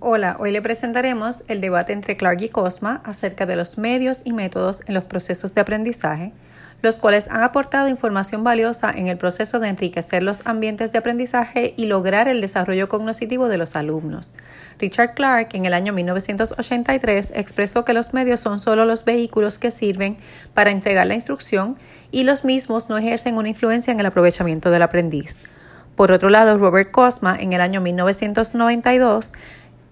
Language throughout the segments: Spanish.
Hola, hoy le presentaremos el debate entre Clark y Cosma acerca de los medios y métodos en los procesos de aprendizaje, los cuales han aportado información valiosa en el proceso de enriquecer los ambientes de aprendizaje y lograr el desarrollo cognitivo de los alumnos. Richard Clark en el año 1983 expresó que los medios son solo los vehículos que sirven para entregar la instrucción y los mismos no ejercen una influencia en el aprovechamiento del aprendiz. Por otro lado, Robert Cosma en el año 1992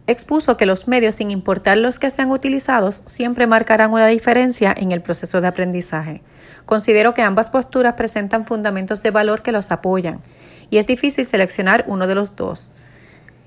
expuso que los medios, sin importar los que sean utilizados, siempre marcarán una diferencia en el proceso de aprendizaje. Considero que ambas posturas presentan fundamentos de valor que los apoyan, y es difícil seleccionar uno de los dos.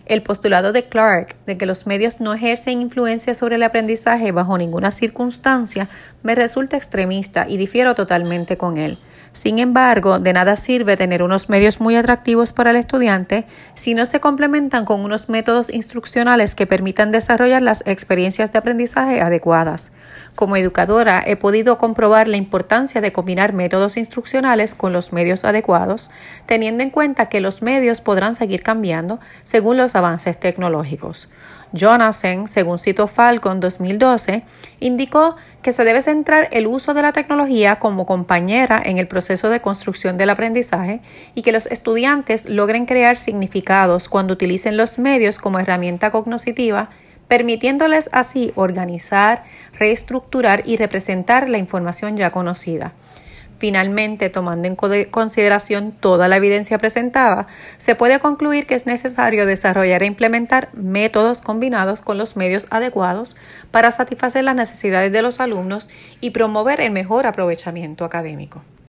El postulado de Clark de que los medios no ejercen influencia sobre el aprendizaje bajo ninguna circunstancia me resulta extremista y difiero totalmente con él. Sin embargo, de nada sirve tener unos medios muy atractivos para el estudiante si no se complementan con unos métodos instruccionales que permitan desarrollar las experiencias de aprendizaje adecuadas. Como educadora, he podido comprobar la importancia de combinar métodos instruccionales con los medios adecuados, teniendo en cuenta que los medios podrán seguir cambiando según los avances tecnológicos. Jonathan, según citó Falcon 2012, indicó que se debe centrar el uso de la tecnología como compañera en el proceso de construcción del aprendizaje y que los estudiantes logren crear significados cuando utilicen los medios como herramienta cognitiva, permitiéndoles así organizar, reestructurar y representar la información ya conocida. Finalmente, tomando en consideración toda la evidencia presentada, se puede concluir que es necesario desarrollar e implementar métodos combinados con los medios adecuados para satisfacer las necesidades de los alumnos y promover el mejor aprovechamiento académico.